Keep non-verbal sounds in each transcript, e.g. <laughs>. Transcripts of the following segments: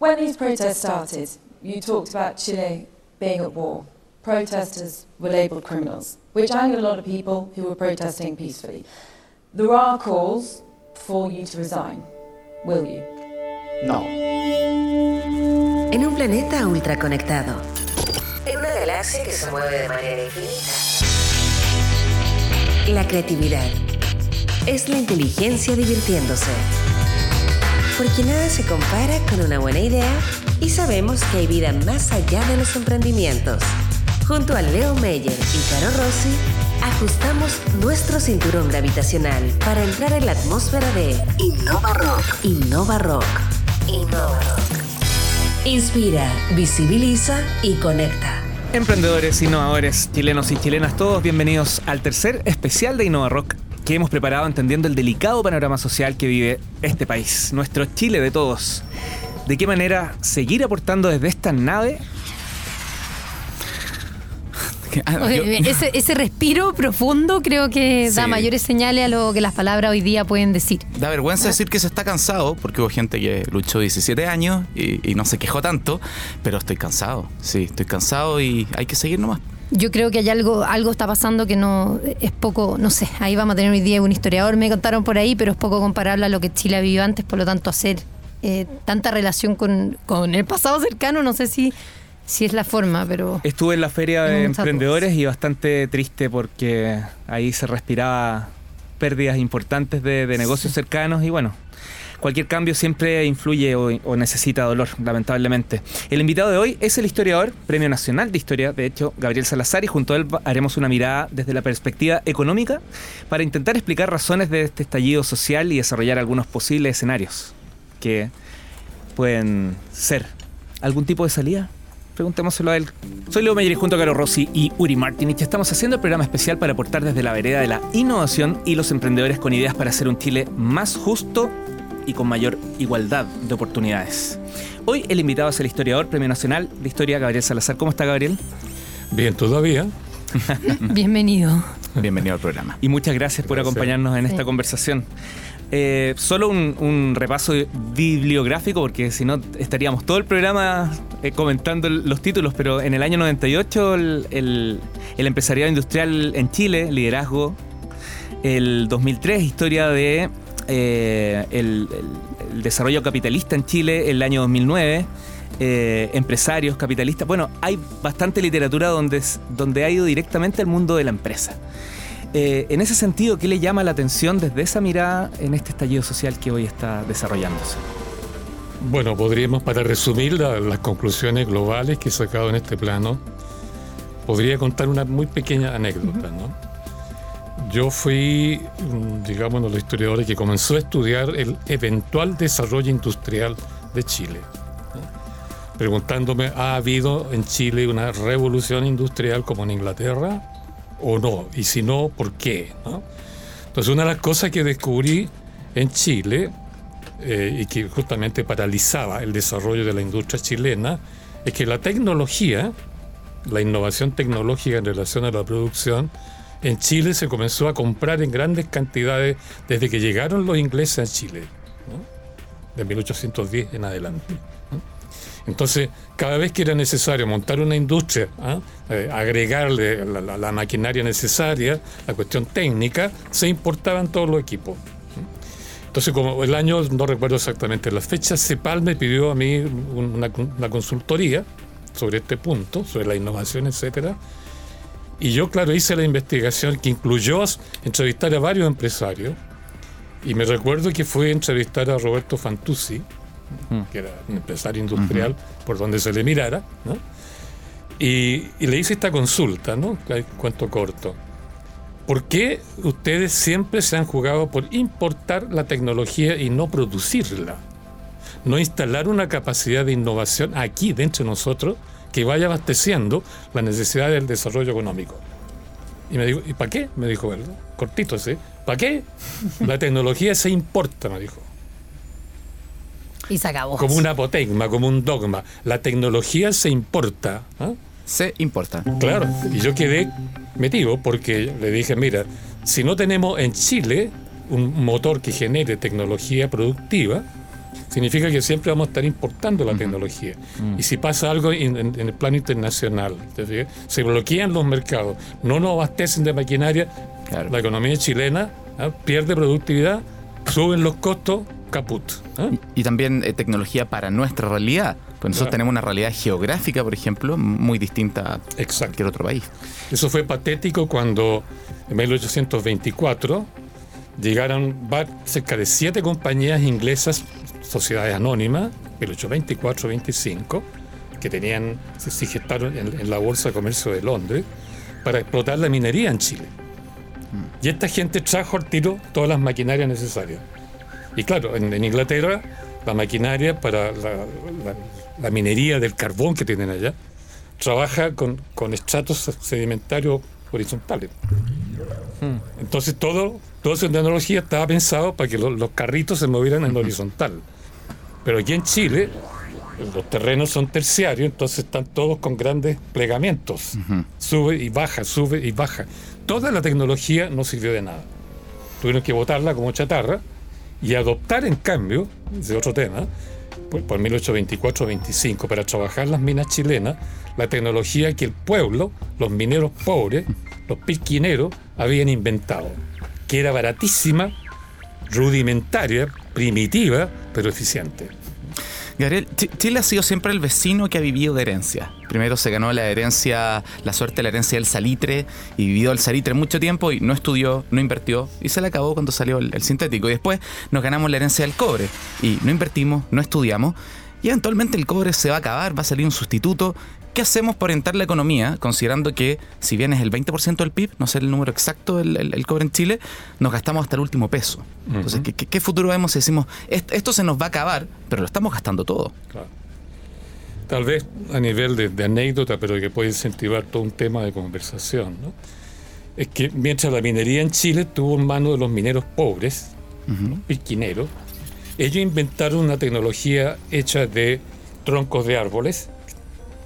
When these protests started, you talked about Chile being at war. Protesters were labelled criminals, which angered a lot of people who were protesting peacefully. There are calls for you to resign. Will you? No. En un planeta ultraconectado. En una galaxia que se mueve de manera infinita. La creatividad es la inteligencia divirtiéndose. Porque nada se compara con una buena idea y sabemos que hay vida más allá de los emprendimientos. Junto a Leo Meyer y Caro Rossi, ajustamos nuestro cinturón gravitacional para entrar en la atmósfera de Innova Rock. Innova Rock. Innova Rock. Inspira, visibiliza y conecta. Emprendedores, innovadores, chilenos y chilenas, todos bienvenidos al tercer especial de Innova Rock que hemos preparado entendiendo el delicado panorama social que vive este país, nuestro Chile de todos. ¿De qué manera seguir aportando desde esta nave Ah, ese, respiro profundo creo que da mayores señales a lo que las palabras hoy día pueden decir. Da vergüenza decir que se está cansado, porque hubo gente que luchó 17 años y, no se quejó tanto, pero estoy cansado, sí, estoy cansado y hay que seguir nomás. Yo creo que hay algo, algo está pasando que no es poco, no sé, ahí vamos a tener hoy día un historiador, me contaron por ahí, pero es poco comparable a lo que Chile ha vivido antes, por lo tanto hacer eh, tanta relación con, con el pasado cercano, no sé si sí es la forma, pero... Estuve en la feria de emprendedores y bastante triste porque ahí se respiraba pérdidas importantes de, negocios cercanos y bueno, cualquier cambio siempre influye o, necesita dolor, lamentablemente. El invitado de hoy es el historiador, Premio Nacional de Historia, de hecho, Gabriel Salazar, y junto a él haremos una mirada desde la perspectiva económica para intentar explicar razones de este estallido social y desarrollar algunos posibles escenarios que pueden ser algún tipo de salida Preguntémoselo a él. Soy Leo Meyer y junto a Caro Rossi y Uri Martinich estamos haciendo el programa especial para aportar desde la vereda de la innovación y los emprendedores con ideas para hacer un Chile más justo y con mayor igualdad de oportunidades. Hoy el invitado es el historiador Premio Nacional de Historia Gabriel Salazar. ¿Cómo está Gabriel? Bien, todavía. <laughs> Bienvenido. Bienvenido al programa. Y muchas gracias, por acompañarnos en esta conversación. Eh, solo un, repaso bibliográfico, porque si no estaríamos todo el programa eh, comentando los títulos, pero en el año 98 el, el, empresariado industrial en Chile, liderazgo, el 2003 historia de eh, el, desarrollo capitalista en Chile, el año 2009. empresarios, capitalistas. Bueno, hay bastante literatura donde, donde ha ido directamente al mundo de la empresa. Eh, en ese sentido, ¿qué le llama la atención desde esa mirada en este estallido social que hoy está desarrollándose? Bueno, podríamos, para resumir las conclusiones globales que he sacado en este plano, podría contar una muy pequeña anécdota. ¿no? Yo fui, mm, digamos, los historiadores que comenzó a estudiar el eventual desarrollo industrial de Chile. Preguntándome, ¿ha habido en Chile una revolución industrial como en Inglaterra? o no, y si no, ¿por qué? Entonces, una de las cosas que descubrí en Chile eh, y que justamente paralizaba el desarrollo de la industria chilena es que la tecnología, la innovación tecnológica en relación a la producción, en Chile se comenzó a comprar en grandes cantidades desde que llegaron los ingleses a Chile, de 1810 en adelante. Entonces, cada vez que era necesario montar una industria, ¿ah? eh, agregarle la, maquinaria necesaria, la cuestión técnica, se importaban todos los equipos. Entonces, como el año, no recuerdo exactamente las fechas, CEPAL me pidió a mí una, consultoría sobre este punto, sobre la innovación, etcétera. Y yo, claro, hice la investigación que incluyó entrevistar a varios empresarios. Y me recuerdo que fue entrevistar a Roberto Fantuzzi, que era un empresario industrial, por donde se le mirara, y, le hice esta consulta, ¿no? Cuento corto. ¿Por qué ustedes siempre se han jugado por importar la tecnología y no producirla? No instalar una capacidad de innovación aquí dentro de nosotros que vaya abasteciendo la necesidad del desarrollo económico. Y me dijo, ¿y para qué? Me dijo él, cortito, ¿sí? ¿Para qué? La tecnología se importa, me dijo. Y se acabó. Como un apotegma, como un dogma. La tecnología se importa. ¿ah? Se importa. Claro. Y yo quedé metido porque le dije, mira, si no tenemos en Chile un motor que genere tecnología productiva, significa que siempre vamos a estar importando la tecnología. Y si pasa algo en, el plano internacional, se bloquean los mercados, no nos abastecen de maquinaria, la economía chilena ¿ah? pierde productividad, suben los costos, caput. ¿ah? Y, también eh, tecnología para nuestra realidad. Pues nosotros tenemos una realidad geográfica, por ejemplo, muy distinta a cualquier otro país. Eso fue patético cuando en 1824 llegaron cerca de siete compañías inglesas, sociedades anónimas, 1824-25, que tenían, se gestaron en, la Bolsa de Comercio de Londres, para explotar la minería en Chile. Y esta gente trajo al tiro todas las maquinarias necesarias. Y claro, en, Inglaterra, la maquinaria para la, minería del carbón que tienen allá trabaja con, con estratos sedimentarios horizontales. Entonces todo, toda esa tecnología estaba pensado para que los carritos se movieran en horizontal. Pero aquí en Chile los terrenos son terciarios, entonces están todos con grandes plegamientos. Sube y baja, sube y baja. Toda la tecnología no sirvió de nada. Tuvieron que botarla como chatarra y adoptar en cambio, ese otro tema, por, por 1824-25, para trabajar las minas chilenas, la tecnología que el pueblo, los mineros pobres, los pisquineros, habían inventado, que era baratísima, rudimentaria, primitiva, pero eficiente. Gabriel, Chile ha sido siempre el vecino que ha vivido de herencia. Primero se ganó la herencia, la suerte de la herencia del salitre y vivió el salitre mucho tiempo y no estudió, no invirtió y se le acabó cuando salió el, el sintético. Y después nos ganamos la herencia del cobre y no invertimos, no estudiamos y eventualmente el cobre se va a acabar, va a salir un sustituto ¿Qué hacemos para orientar la economía, considerando que si bien es el 20% del PIB, no sé el número exacto del cobre en Chile, nos gastamos hasta el último peso? Entonces, ¿qué, futuro vemos si decimos, esto, se nos va a acabar, pero lo estamos gastando todo? Tal vez a nivel de, anécdota, pero que puede incentivar todo un tema de conversación, ¿no? es que mientras la minería en Chile tuvo en manos de los mineros pobres, los pisquineros, ellos inventaron una tecnología hecha de troncos de árboles,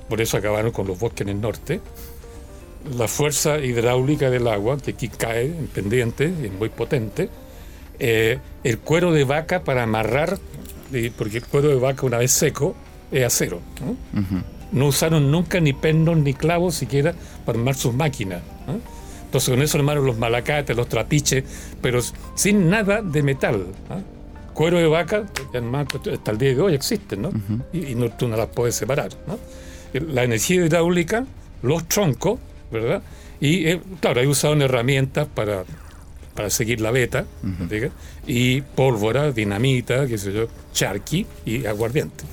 por eso acabaron con los bosques en el norte. La fuerza hidráulica del agua, que aquí cae en pendiente, es muy potente. Eh, el cuero de vaca para amarrar, porque el cuero de vaca una vez seco es acero. ¿no? usaron nunca ni pernos ni clavos siquiera para armar sus máquinas. Entonces con eso armaron los malacates, los trapiches, pero sin nada de metal. Cuero de vaca, hasta el día de hoy existen, ¿no? y, no, tú no las puedes separar. ¿no? La energía hidráulica, los troncos, ¿verdad? Y eh, claro, hay usaron herramientas para, para seguir la beta, y pólvora, dinamita, qué sé yo, charqui y aguardiente,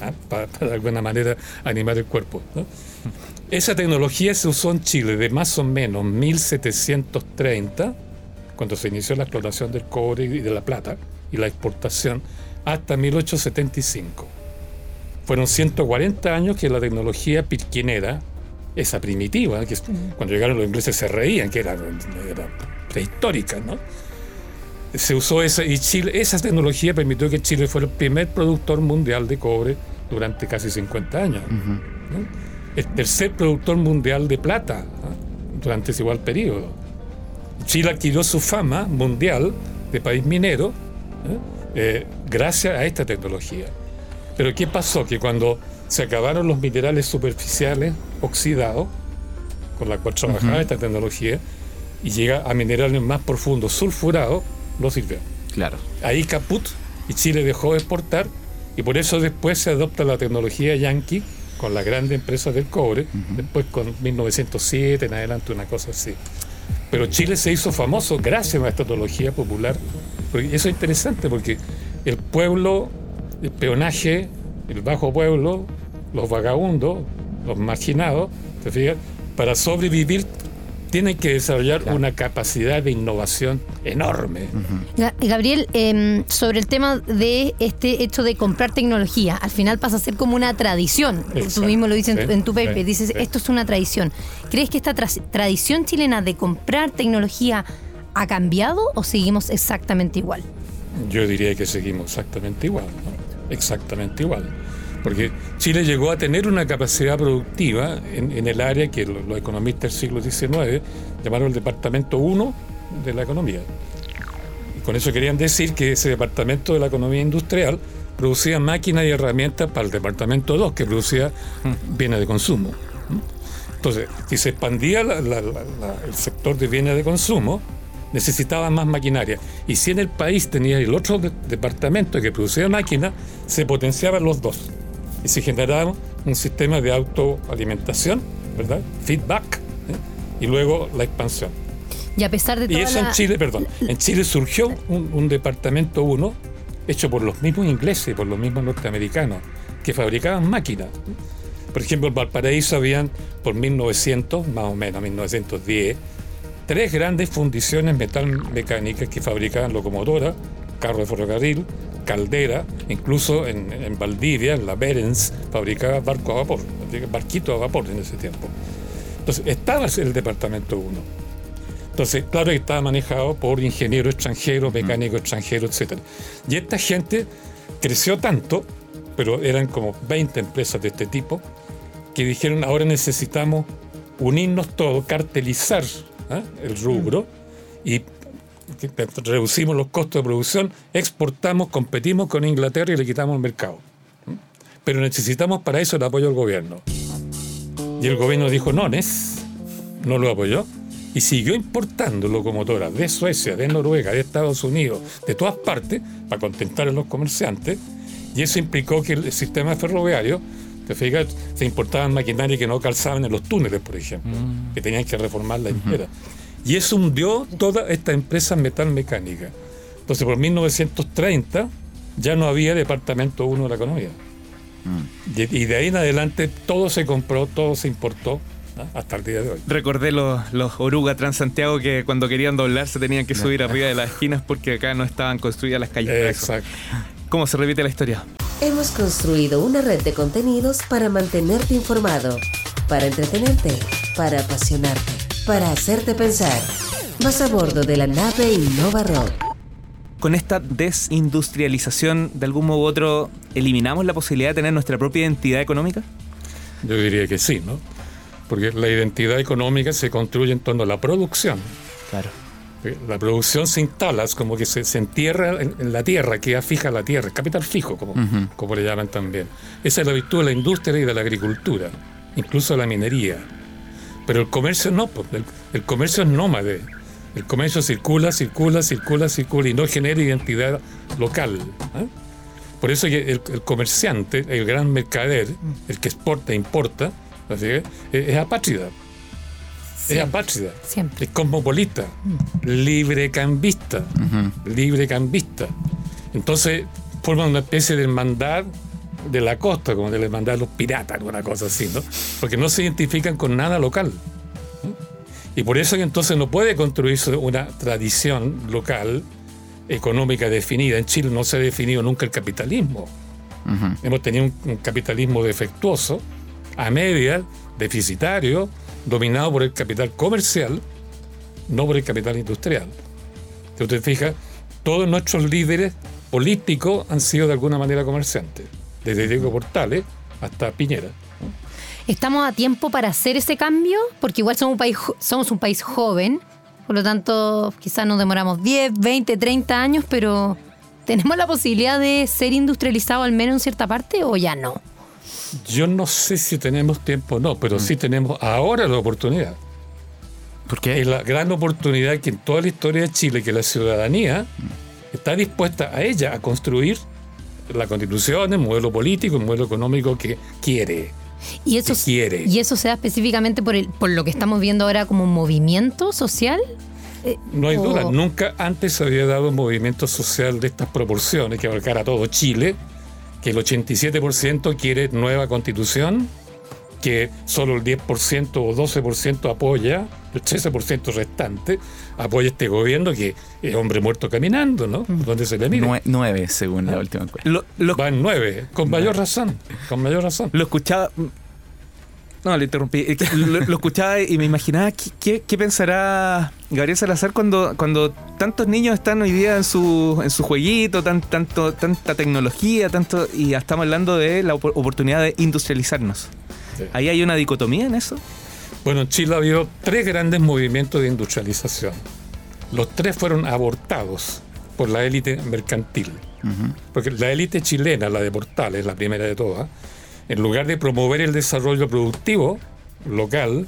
¿ah? para, de alguna manera animar el cuerpo. Esa tecnología se usó en Chile de más o menos 1730, cuando se inició la explotación del cobre y de la plata y la exportación, hasta 1875. Fueron 140 años que la tecnología pirquinera, esa primitiva, que cuando llegaron los ingleses se reían, que era, prehistórica, ¿no? Se usó esa, y Chile, esa tecnología permitió que Chile fuera el primer productor mundial de cobre durante casi 50 años. El tercer productor mundial de plata durante ese igual periodo. Chile adquirió su fama mundial de país minero eh, gracias a esta tecnología. Pero ¿qué pasó? Que cuando se acabaron los minerales superficiales oxidados, con la cual trabajaba esta tecnología, y llega a minerales más profundos, sulfurados, no sirvió. Claro. Ahí caput, y Chile dejó de exportar, y por eso después se adopta la tecnología yankee con las grandes empresas del cobre, después con 1907 en adelante, una cosa así. Pero Chile se hizo famoso gracias a esta tecnología popular. Porque eso es interesante porque el pueblo el peonaje, el bajo pueblo, los vagabundos, los marginados, ¿te fijas? Para sobrevivir tienen que desarrollar una capacidad de innovación enorme. Gabriel, em, sobre el tema de este hecho de comprar tecnología, al final pasa a ser como una tradición. Tú mismo lo dices en, tu paper, dices, esto es una tradición. ¿Crees que esta tradición chilena de comprar tecnología ha cambiado o seguimos exactamente igual? Yo diría que seguimos exactamente igual. ¿no? Exactamente igual. Porque Chile llegó a tener una capacidad productiva en, el área que los, economistas del siglo XIX llamaron el Departamento 1 de la economía. Y con eso querían decir que ese departamento de la economía industrial producía máquinas y herramientas para el departamento 2, que producía bienes de consumo. Entonces, si se expandía el sector de bienes de consumo, necesitaba más maquinaria. Y si en el país tenía el otro departamento que producía máquinas, se potenciaban los dos. Y se generaba un sistema de autoalimentación, ¿verdad? Feedback, ¿eh? y luego la expansión. Y a pesar de todo. Y eso en Chile, perdón, en Chile surgió un, un departamento 1 hecho por los mismos ingleses, por los mismos norteamericanos, que fabricaban máquinas. Por ejemplo, en Valparaíso habían, por 1900, más o menos, 1910, tres grandes fundiciones metalmecánicas que fabricaban locomotoras, carros de ferrocarril, caldera, incluso en, en, Valdivia, en la Berens, fabricaba barcos a vapor, barquitos a vapor en ese tiempo. Entonces, estaba el departamento 1. Entonces, claro que estaba manejado por ingenieros extranjeros, mecánicos extranjeros, etc. Y esta gente creció tanto, pero eran como 20 empresas de este tipo, que dijeron, ahora necesitamos unirnos todos, cartelizar ¿eh? el rubro y reducimos los costos de producción, exportamos, competimos con Inglaterra y le quitamos el mercado. Pero necesitamos para eso el apoyo del gobierno. Y el gobierno dijo, no, no lo apoyó y siguió importando locomotoras de Suecia, de Noruega, de Estados Unidos, de todas partes, para contentar a los comerciantes. Y eso implicó que el sistema ferroviario, te fijas, se importaban maquinaria que no calzaban en los túneles, por ejemplo, mm. que tenían que reformar la entera. Y eso hundió toda esta empresa metalmecánica. Entonces, por 1930 ya no había departamento uno de la economía. Mm. Y, y de ahí en adelante todo se compró, todo se importó hasta el día de hoy. Recordé los, los Oruga Transantiago que cuando querían doblarse tenían que subir arriba de las esquinas porque acá no estaban construidas las calles. Exacto. ¿Cómo se repite la historia? Hemos construido una red de contenidos para mantenerte informado, para entretenerte, para apasionarte, para hacerte pensar. Vas a bordo de la nave Innova Rock. Con esta desindustrialización, de algún modo u otro, ¿eliminamos la posibilidad de tener nuestra propia identidad económica? Yo diría que sí, ¿no? porque la identidad económica se construye en torno a la producción. Claro. Eh, la producción se instala, es como que se, entierra en, la tierra, queda fija la tierra, capital fijo, como, como le llaman también. Esa es la virtud de la industria y de la agricultura, incluso la minería. Pero el comercio no, pues, el, comercio es nómade. El comercio circula, circula, circula, circula y no genera identidad local. ¿eh? Por eso el, el comerciante, el gran mercader, el que exporta e importa, Así es, apátrida. Es apátrida. Es cosmopolita. Mm. Librecambista. Librecambista. Entonces forma una especie de hermandad de la costa, como de la hermandad de los piratas, una cosa así, ¿no? Porque no se identifican con nada local. Y por eso que entonces no puede construirse una tradición local económica definida. En Chile no se ha definido nunca el capitalismo. Hemos tenido un capitalismo defectuoso a media, deficitario, dominado por el capital comercial, no por el capital industrial. Si usted fija, todos nuestros líderes políticos han sido de alguna manera comerciantes, desde Diego Portales hasta Piñera. ¿Estamos a tiempo para hacer ese cambio? Porque igual somos un país, somos un país joven, por lo tanto quizás nos demoramos 10, 20, 30 años, pero ¿tenemos la posibilidad de ser industrializado al menos en cierta parte o ya no? Yo no sé si tenemos tiempo o no, pero sí mm. tenemos ahora la oportunidad. Porque Es la gran oportunidad que en toda la historia de Chile, que la ciudadanía mm. está dispuesta a ella a construir la constitución, el modelo político, el modelo económico que quiere. Y eso, quiere. ¿Y eso se da específicamente por, el, por lo que estamos viendo ahora como un movimiento social? Eh, no hay duda, nunca antes se había dado un movimiento social de estas proporciones que abarcara todo Chile que el 87% quiere nueva constitución, que solo el 10% o 12% apoya, el 13% restante apoya este gobierno que es hombre muerto caminando, ¿no? Mm. ¿Dónde se le mira? nueve, según la última encuesta. Lo, Van nueve, con mayor razón, con mayor razón. Lo escuchaba, no, le interrumpí. Lo, escuchaba y me imaginaba qué, pensará Gabriel Salazar cuando, cuando tantos niños están hoy día en su, en su jueguito, tan, tanto, tanta tecnología, tanto y estamos hablando de la oportunidad de industrializarnos. ¿Ahí hay una dicotomía en eso? Bueno, en Chile ha habido tres grandes movimientos de industrialización. Los tres fueron abortados por la élite mercantil. Porque la élite chilena, la de Portales, la primera de todas, en lugar de promover el desarrollo productivo local,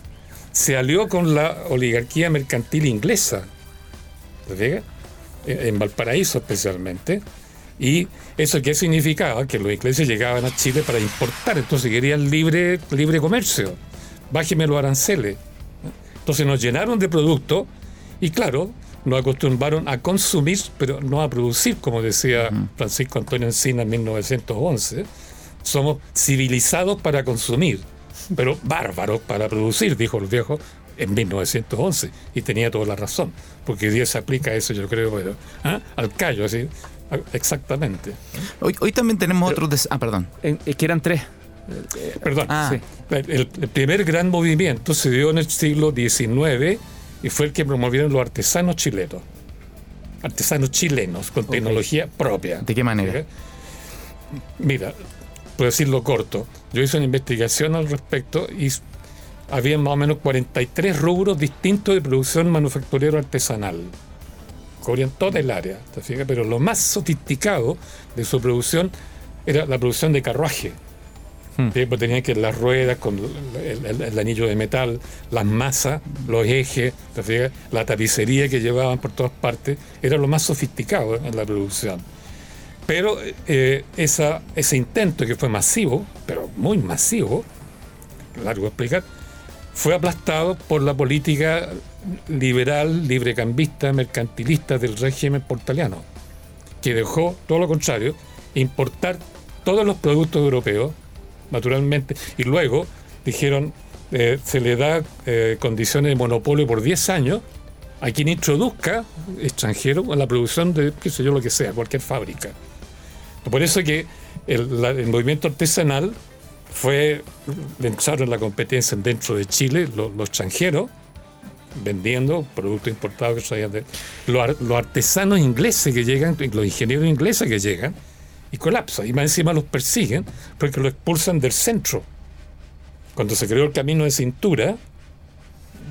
se alió con la oligarquía mercantil inglesa. ¿Te En Valparaíso especialmente. ¿Y eso qué significaba? Que los ingleses llegaban a Chile para importar, entonces querían libre, libre comercio. Bájeme los aranceles. Entonces nos llenaron de productos y claro, nos acostumbraron a consumir, pero no a producir, como decía Francisco Antonio Encina en 1911. Somos civilizados para consumir, pero bárbaros para producir, dijo el viejo en 1911. Y tenía toda la razón, porque día se aplica eso, yo creo, pero, ¿ah? al callo, así. Exactamente. Hoy, hoy también tenemos otros... Ah, perdón. Es que eran tres. Perdón. Ah. El, el, primer gran movimiento se dio en el siglo XIX y fue el que promovieron los artesanos chilenos. Artesanos chilenos con tecnología propia. ¿De qué manera? Mira, puedo decirlo corto. Yo hice una investigación al respecto y había más o menos 43 rubros distintos de producción manufacturero artesanal. Cubrían toda el área, pero lo más sofisticado de su producción era la producción de carruaje Hmm. Pues tenían que las ruedas con el, anillo de metal, las masas, los ejes, la tapicería que llevaban por todas partes, era lo más sofisticado en la producción. Pero eh, ese intento que fue masivo, pero muy masivo, largo de explicar, fue aplastado por la política liberal, librecambista, mercantilista del régimen portaliano, que dejó todo lo contrario, importar todos los productos europeos naturalmente, y luego dijeron, eh, se le da eh, condiciones de monopolio por 10 años a quien introduzca extranjero en la producción de, qué sé yo, lo que sea, cualquier fábrica. Por eso que el, movimiento artesanal fue, en la competencia dentro de Chile, los extranjeros, vendiendo productos importados que de los, los, artesanos ingleses que llegan, los ingenieros ingleses que llegan, y colapsa. Y más encima los persiguen porque lo expulsan del centro. Cuando se creó el camino de cintura,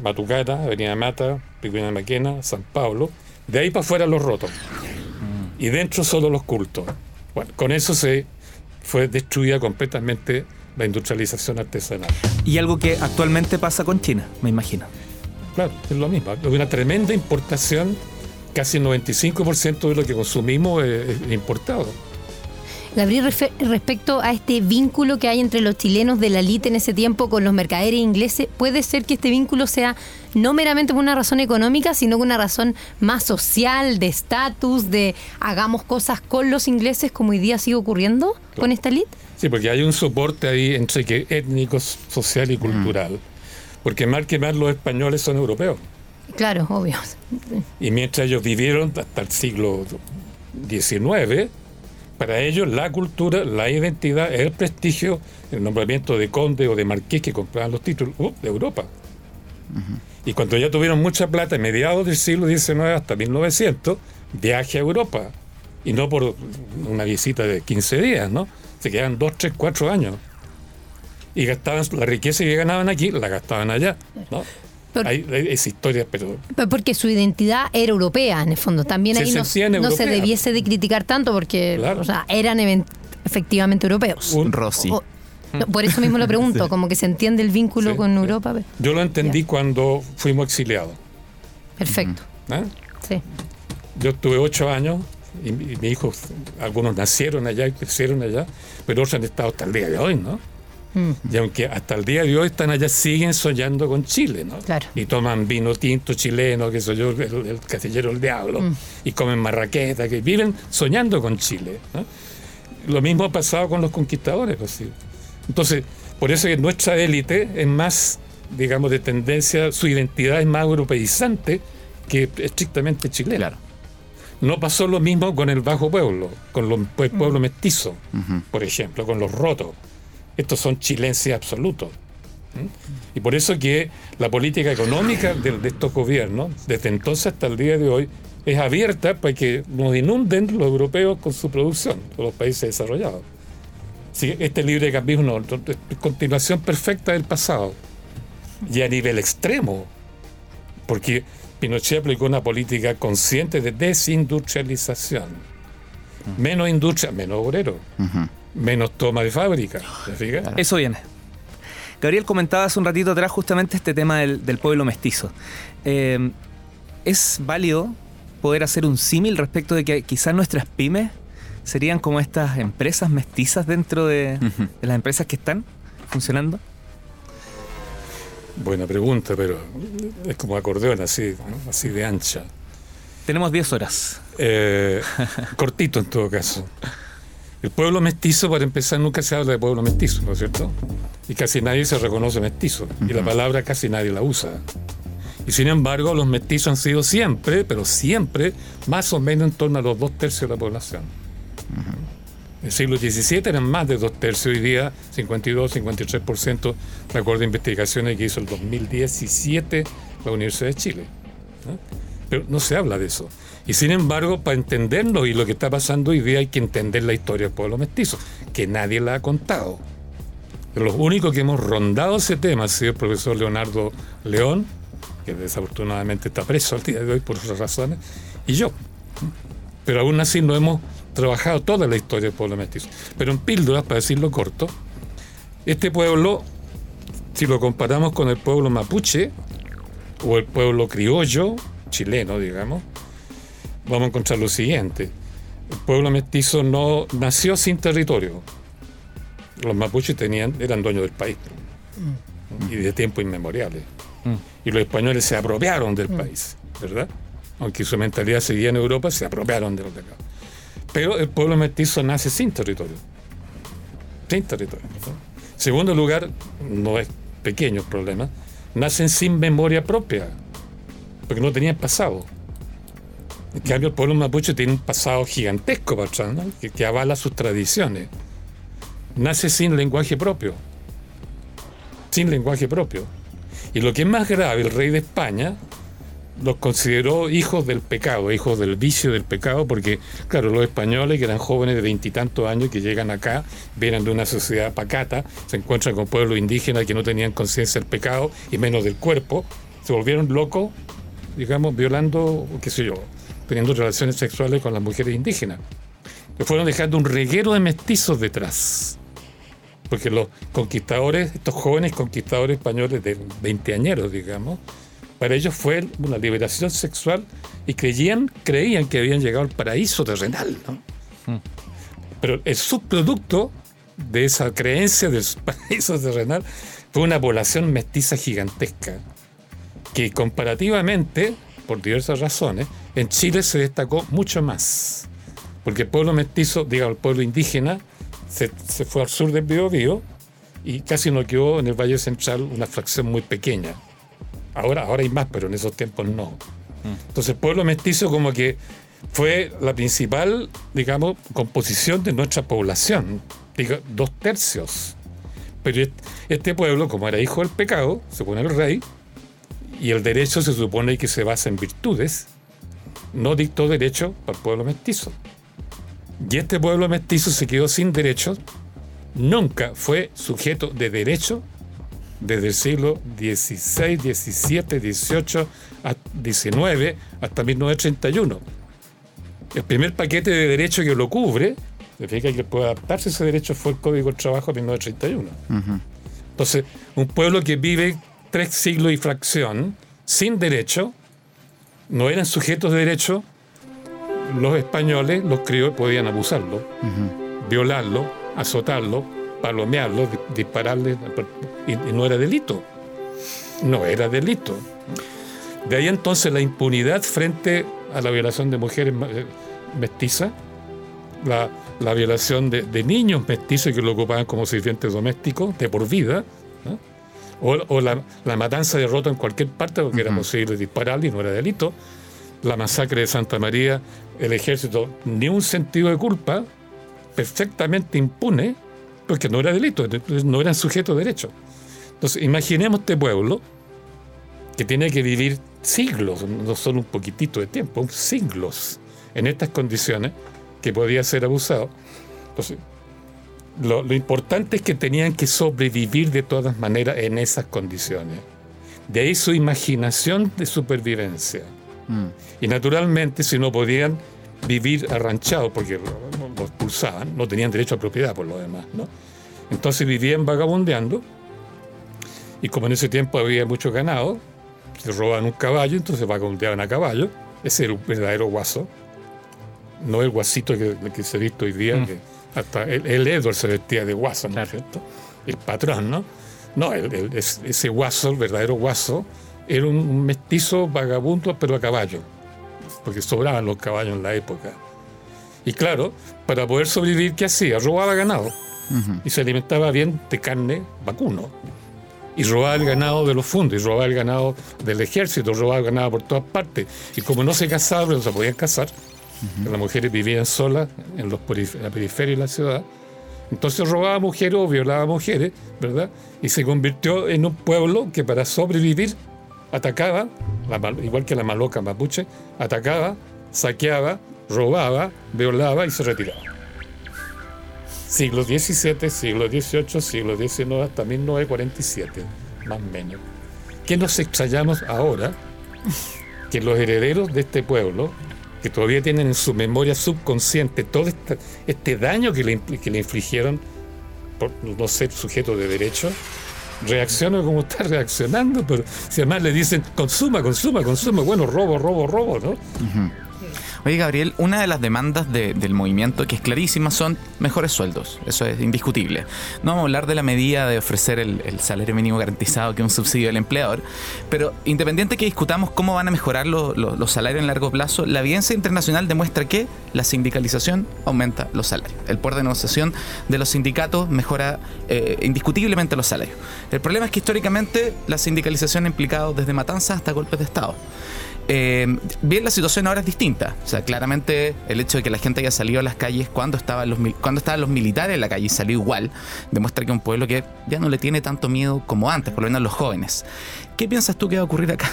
Matucata, Avenida Mata, Picuina Maquena, San Pablo, de ahí para afuera los rotos. Y dentro solo los cultos. Bueno, con eso se fue destruida completamente la industrialización artesanal. Y algo que actualmente pasa con China, me imagino. Claro, es lo mismo. Hay una tremenda importación, casi el 95% de lo que consumimos es importado. Gabriel, respecto a este vínculo que hay entre los chilenos de la elite en ese tiempo con los mercaderes ingleses, ¿puede ser que este vínculo sea no meramente por una razón económica, sino por una razón más social, de estatus, de hagamos cosas con los ingleses como hoy día sigue ocurriendo con esta elite? Sí, porque hay un soporte ahí entre que étnico, social y cultural. Porque más que más los españoles son europeos. Claro, obvio. Y mientras ellos vivieron hasta el siglo XIX, para ellos la cultura, la identidad, el prestigio, el nombramiento de conde o de marqués que compraban los títulos uh, de Europa. Y cuando ya tuvieron mucha plata, en mediados del siglo XIX hasta 1900, viaje a Europa. Y no por una visita de 15 días, ¿no? Se quedan 2, 3, 4 años. Y gastaban la riqueza que ganaban aquí, la gastaban allá, ¿no? Hay, esa historia, pero... Porque su identidad era europea, en el fondo. También ahí no, se debiese de criticar tanto porque eran efectivamente europeos. Un Rossi. por eso mismo lo pregunto, <laughs> como que se entiende el vínculo con Europa. Yo lo entendí cuando fuimos exiliados. Perfecto. ¿Eh? Sí. Yo tuve ocho años y, mis hijos, algunos nacieron allá y crecieron allá, pero otros han estado hasta el día de hoy, ¿no? Y aunque hasta el día de hoy están allá, siguen soñando con Chile, ¿no? Y toman vino tinto chileno, que soy yo, el, el casillero del diablo, mm. y comen marraqueta, que viven soñando con Chile. Lo mismo ha pasado con los conquistadores. Pues, Entonces, por eso que nuestra élite es más, digamos, de tendencia, su identidad es más europeizante que estrictamente chilena. No pasó lo mismo con el bajo pueblo, con los pueblos mm. mestizos, por ejemplo, con los rotos. Estos son chilencias absolutos. Y por eso que la política económica de, estos gobiernos, desde entonces hasta el día de hoy, es abierta para que nos inunden los europeos con su producción, los países desarrollados. este libre cambismo es continuación perfecta del pasado. Y a nivel extremo. Porque Pinochet aplicó una política consciente de desindustrialización. Menos industria, menos obrero, menos toma de fábrica. Eso viene. Gabriel comentaba hace un ratito atrás justamente este tema del, pueblo mestizo. Eh, ¿Es válido poder hacer un símil respecto de que quizás nuestras pymes serían como estas empresas mestizas dentro de, las empresas que están funcionando? Buena pregunta, pero es como acordeón, así, así de ancha. Tenemos 10 horas. Eh, <laughs> cortito en todo caso. El pueblo mestizo, para empezar, nunca se habla de pueblo mestizo, ¿no es cierto? Y casi nadie se reconoce mestizo. Y la palabra casi nadie la usa. Y sin embargo, los mestizos han sido siempre, pero siempre, más o menos en torno a los dos tercios de la población. En el siglo XVII eran más de dos tercios, hoy día 52, 53%, de acuerdo a investigaciones que hizo el 2017 la Universidad de Chile. Pero no se habla de eso. Y sin embargo, para entenderlo y lo que está pasando hoy día hay que entender la historia del pueblo mestizo, que nadie la ha contado. Los únicos que hemos rondado ese tema ha sido el profesor Leonardo León, que desafortunadamente está preso al día de hoy por otras razones, y yo. Pero aún así no hemos trabajado toda la historia del pueblo mestizo. Pero en píldoras, para decirlo corto, este pueblo, si lo comparamos con el pueblo mapuche o el pueblo criollo, chileno, digamos, vamos a encontrar lo siguiente. El pueblo mestizo no nació sin territorio. Los mapuches tenían, eran dueños del país y de tiempo inmemoriales. Mm. Y los españoles se apropiaron del mm. país, ¿verdad? Aunque su mentalidad seguía en Europa, se apropiaron de los de acá. Pero el pueblo mestizo nace sin territorio. Sin territorio. Segundo lugar, no es pequeño el problema, nacen sin memoria propia, porque no tenían pasado. En cambio, el pueblo mapuche tiene un pasado gigantesco, que, que avala sus tradiciones. Nace sin lenguaje propio. Sin lenguaje propio. Y lo que es más grave, el rey de España los consideró hijos del pecado, hijos del vicio del pecado, porque, claro, los españoles, que eran jóvenes de veintitantos años, que llegan acá, vienen de una sociedad pacata, se encuentran con pueblos indígenas que no tenían conciencia del pecado y menos del cuerpo, se volvieron locos, digamos, violando, qué sé yo, teniendo relaciones sexuales con las mujeres indígenas. Le fueron dejando un reguero de mestizos detrás. Porque los conquistadores, estos jóvenes conquistadores españoles de veinteañeros, digamos, para ellos fue una liberación sexual y creían, creían que habían llegado al paraíso terrenal. Mm. Pero el subproducto de esa creencia del <laughs> paraíso terrenal fue una población mestiza gigantesca, que comparativamente, por diversas razones, en Chile se destacó mucho más. Porque el pueblo mestizo, digamos, el pueblo indígena, se, fue al sur del Biobío y casi no quedó en el Valle Central una fracción muy pequeña. Ahora, ahora hay más, pero en esos tiempos no. Entonces el pueblo mestizo como que fue la principal, digamos, composición de nuestra población, digo, dos tercios. Pero este pueblo, como era hijo del pecado, se pone el rey, y el derecho se supone que se basa en virtudes, no dictó derecho al pueblo mestizo. Y este pueblo mestizo se quedó sin derechos, nunca fue sujeto de derecho desde el siglo XVI, XVII, XVIII, XIX hasta 1931. El primer paquete de derechos que lo cubre, significa que puede adaptarse ese derecho, fue el Código del Trabajo de 1931. Entonces, un pueblo que vive tres siglos y fracción sin derecho, no eran sujetos de derecho, los españoles, los criollos, podían abusarlo, violarlo, azotarlo, palomearlo, dispararle, y, no era delito. No era delito. De ahí entonces la impunidad frente a la violación de mujeres eh, mestizas, la, violación de, niños mestizos que lo ocupaban como sirvientes domésticos de por vida, o, la, matanza de roto en cualquier parte porque era posible dispararle y no era delito, la masacre de Santa María, el ejército, ni un sentido de culpa, perfectamente impune, porque no era delito, no eran sujetos de derecho. Entonces, imaginemos este pueblo que tiene que vivir siglos, no solo un poquitito de tiempo, siglos, en estas condiciones, que podía ser abusado. Entonces, lo, importante es que tenían que sobrevivir de todas maneras en esas condiciones. De ahí su imaginación de supervivencia. Mm. Y naturalmente, si no podían vivir arranchados, porque los expulsaban, no tenían derecho a propiedad por lo demás, ¿no? Entonces vivían vagabundeando, y como en ese tiempo había mucho ganado, se robaban un caballo, entonces vagabundeaban a caballo, ese era un verdadero guaso, no el guasito que, que se ha visto hoy día, Mm. que hasta el, el Edward se vestía de guaso, ¿no es Claro. cierto? El patrón, ¿no? No, el- el- es- ese guaso, el verdadero guaso, era un, mestizo vagabundo, pero a caballo, porque sobraban los caballos en la época. Y claro, para poder sobrevivir, ¿qué hacía? Robaba ganado y se alimentaba bien de carne vacuno. Y robaba el ganado de los fundos, y robaba el ganado del ejército, robaba el ganado por todas partes. Y como no se casaban, no se podían casar, las mujeres vivían solas en, los en la periferia de la ciudad. Entonces robaba mujeres o violaba mujeres, ¿verdad? Y se convirtió en un pueblo que para sobrevivir atacaba, igual que la maloca mapuche, atacaba, saqueaba, robaba, violaba y se retiraba. Siglo XVII, siglo XVIII, siglo XIX, hasta 1947, más o menos. ¿Qué nos extrañamos ahora? Que los herederos de este pueblo, que todavía tienen en su memoria subconsciente todo esta- este daño que le, que le infligieron por no ser sujeto de derecho, reaccionan como está reaccionando, pero si además le dicen consuma, consuma, consuma, bueno, robo, robo, robo, ¿no? Oye, Gabriel, una de las demandas de- del movimiento, que es clarísima, son mejores sueldos. Eso es indiscutible. No vamos a hablar de la medida de ofrecer el, salario mínimo garantizado, que es un subsidio del empleador, pero independiente que discutamos cómo van a mejorar lo- lo- los salarios en largo plazo, la evidencia internacional demuestra que la sindicalización aumenta los salarios. El poder de negociación de los sindicatos mejora eh, indiscutiblemente los salarios. El problema es que históricamente la sindicalización ha implicado desde matanzas hasta golpes de Estado. Eh, bien, la situación ahora es distinta. O sea, claramente el hecho de que la gente haya salido a las calles cuando estaban los, cuando estaban los militares en la calle y salió igual, demuestra que un pueblo que ya no le tiene tanto miedo como antes, por lo menos los jóvenes. ¿Qué piensas tú que va a ocurrir acá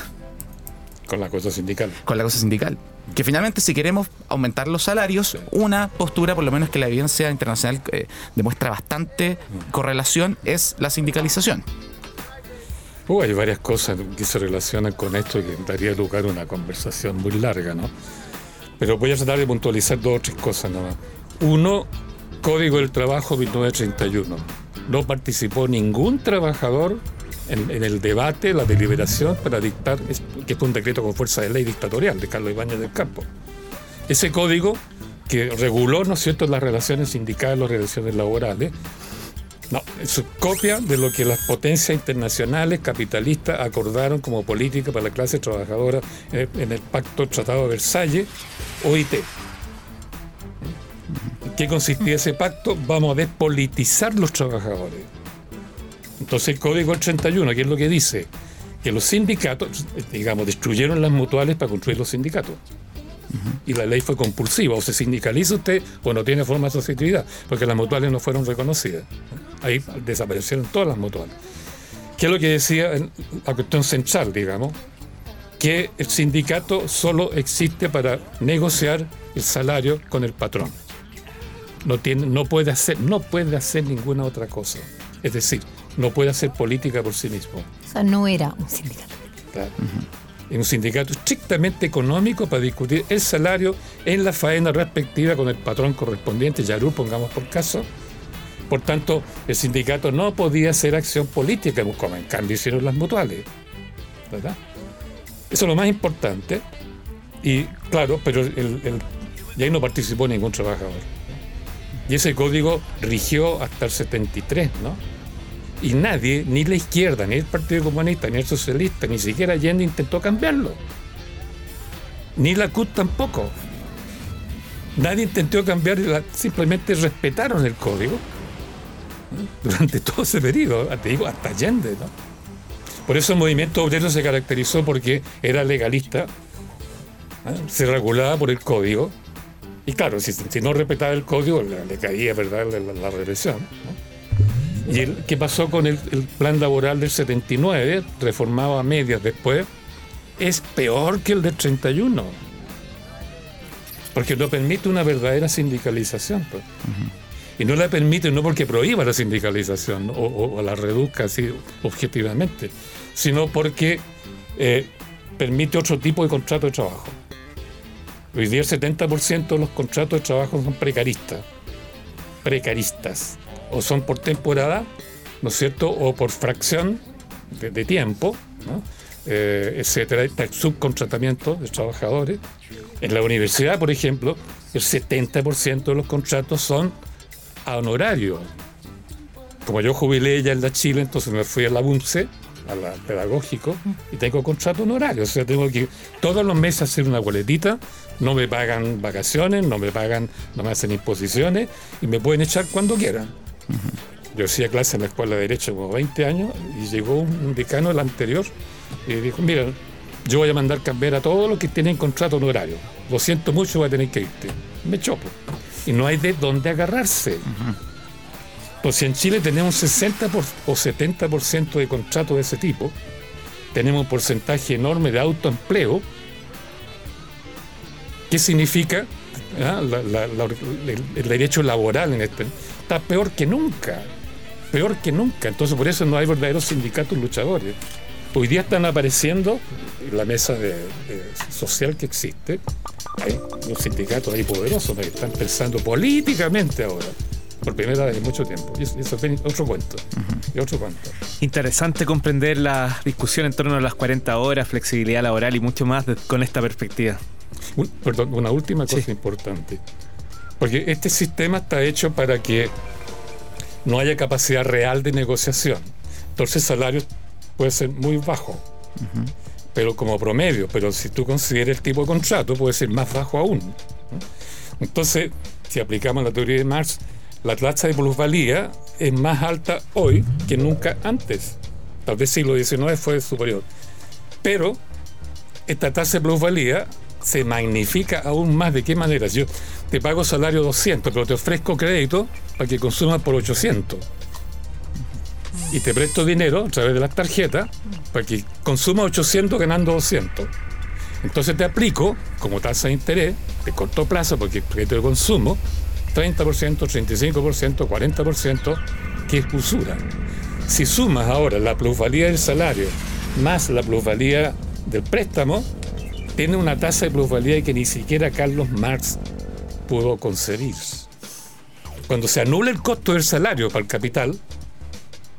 Con la cosa sindical. con la cosa sindical? Que finalmente si queremos aumentar los salarios, una postura, por lo menos que la evidencia internacional eh, demuestra bastante correlación, es la sindicalización. Hay varias cosas que se relacionan con esto y que daría lugar a una conversación muy larga, ¿no? Pero voy a tratar de puntualizar dos o tres cosas nomás. Uno, Código del Trabajo 1931. No participó ningún trabajador en, el debate, la deliberación para dictar, que es un decreto con fuerza de ley dictatorial de Carlos Ibáñez del Campo. Ese código que reguló, ¿no cierto?, las relaciones sindicales, las relaciones laborales, no, es copia de lo que las potencias internacionales capitalistas acordaron como política para la clase trabajadora en el Pacto Tratado de Versalles, OIT. ¿En qué consistía ese pacto? Vamos a despolitizar los trabajadores. Entonces el Código del 31, ¿qué es lo que dice? Que los sindicatos, digamos, destruyeron las mutuales para construir los sindicatos. Y la ley fue compulsiva, o se sindicaliza usted o no tiene forma de asociatividad, porque las mutuales no fueron reconocidas. Ahí desaparecieron todas las mutuales. ¿Qué es lo que decía la cuestión central, digamos? Que el sindicato solo existe para negociar el salario con el patrón. No, tiene, no, puede hacer, no puede hacer ninguna otra cosa. Es decir, no puede hacer política por sí mismo. O sea, no era un sindicato. Claro. En un sindicato estrictamente económico para discutir el salario en la faena respectiva con el patrón correspondiente, Yarú, pongamos por caso. Por tanto, el sindicato no podía hacer acción política, como en cambio hicieron las mutuales. ¿Verdad? Eso es lo más importante. Y claro, pero el, ahí no participó ningún trabajador. Y ese código rigió hasta el 73, ¿no? Y nadie, ni la izquierda, ni el Partido Comunista, ni el Socialista, ni siquiera Allende intentó cambiarlo. Ni la CUT tampoco. Nadie intentó cambiar, la- simplemente respetaron el código. <laughs> durante todo ese periodo, te digo, hasta Allende. ¿no? Por eso el movimiento obrero se caracterizó porque era legalista, ¿eh? se regulaba por el código, y claro, si, no respetaba el código, le, caía ¿verdad? la, represión. ¿Y el, qué pasó con el, el plan laboral del 79, reformado a medias después? Es peor que el del 31. Porque no permite una verdadera sindicalización. pues. Y no la permite no porque prohíba la sindicalización o, la reduzca así objetivamente, sino porque eh, permite otro tipo de contrato de trabajo. Hoy día el 70% de los contratos de trabajo son precaristas. Precaristas. O son por temporada, ¿no es cierto? O por fracción de, tiempo, ¿no? Eh, etcétera. Está subcontratamiento de trabajadores. En la universidad, por ejemplo, el 70% de los contratos son a honorario. Como yo jubilé ya en la Chile, entonces me fui a la BUNCE, a la pedagógico, y tengo contrato honorario. O sea, tengo que todos los meses hacer una boletita, no me pagan vacaciones, no me pagan, no me hacen imposiciones, y me pueden echar cuando quieran. Yo hacía clase en la Escuela de Derecho como 20 años, y llegó un decano, el anterior, y dijo, mira, yo voy a mandar cambiar a todos los que tienen contrato honorario. Lo siento mucho, voy a tener que irte. Me chopo. Y no hay de dónde agarrarse. Pues si en Chile tenemos 60 o 70% de contratos de ese tipo, tenemos un porcentaje enorme de autoempleo, ¿qué significa? Ah, el, derecho laboral en este está peor que nunca, peor que nunca. Entonces por eso no hay verdaderos sindicatos luchadores. Hoy día están apareciendo en la mesa social que existe. Hay unos sindicatos ahí poderosos que están pensando políticamente ahora por primera vez en mucho tiempo. Y eso, es otro cuento. y otro cuento. Interesante comprender la discusión en torno a las 40 horas, flexibilidad laboral y mucho más con esta perspectiva. perdón, una última cosa importante. Porque este sistema está hecho para que no haya capacidad real de negociación. Entonces el salario puede ser muy bajo, pero como promedio, pero si tú consideras el tipo de contrato puede ser más bajo aún. Entonces, si aplicamos la teoría de Marx, la tasa de plusvalía es más alta hoy que nunca antes. Tal vez siglo XIX fue superior. Pero esta tasa de plusvalía se magnifica aún más. ¿De qué manera? Yo te pago salario 200, pero te ofrezco crédito para que consumas por 800 y te presto dinero a través de las tarjetas para que consuma 800 ganando 200. Entonces te aplico como tasa de interés de corto plazo, porque crédito de consumo, 30%, 35%, 40%, que es usura. Si sumas ahora la plusvalía del salario más la plusvalía del préstamo, tiene una tasa de plusvalía que ni siquiera Carlos Marx pudo concebir. Cuando se anula el costo del salario para el capital,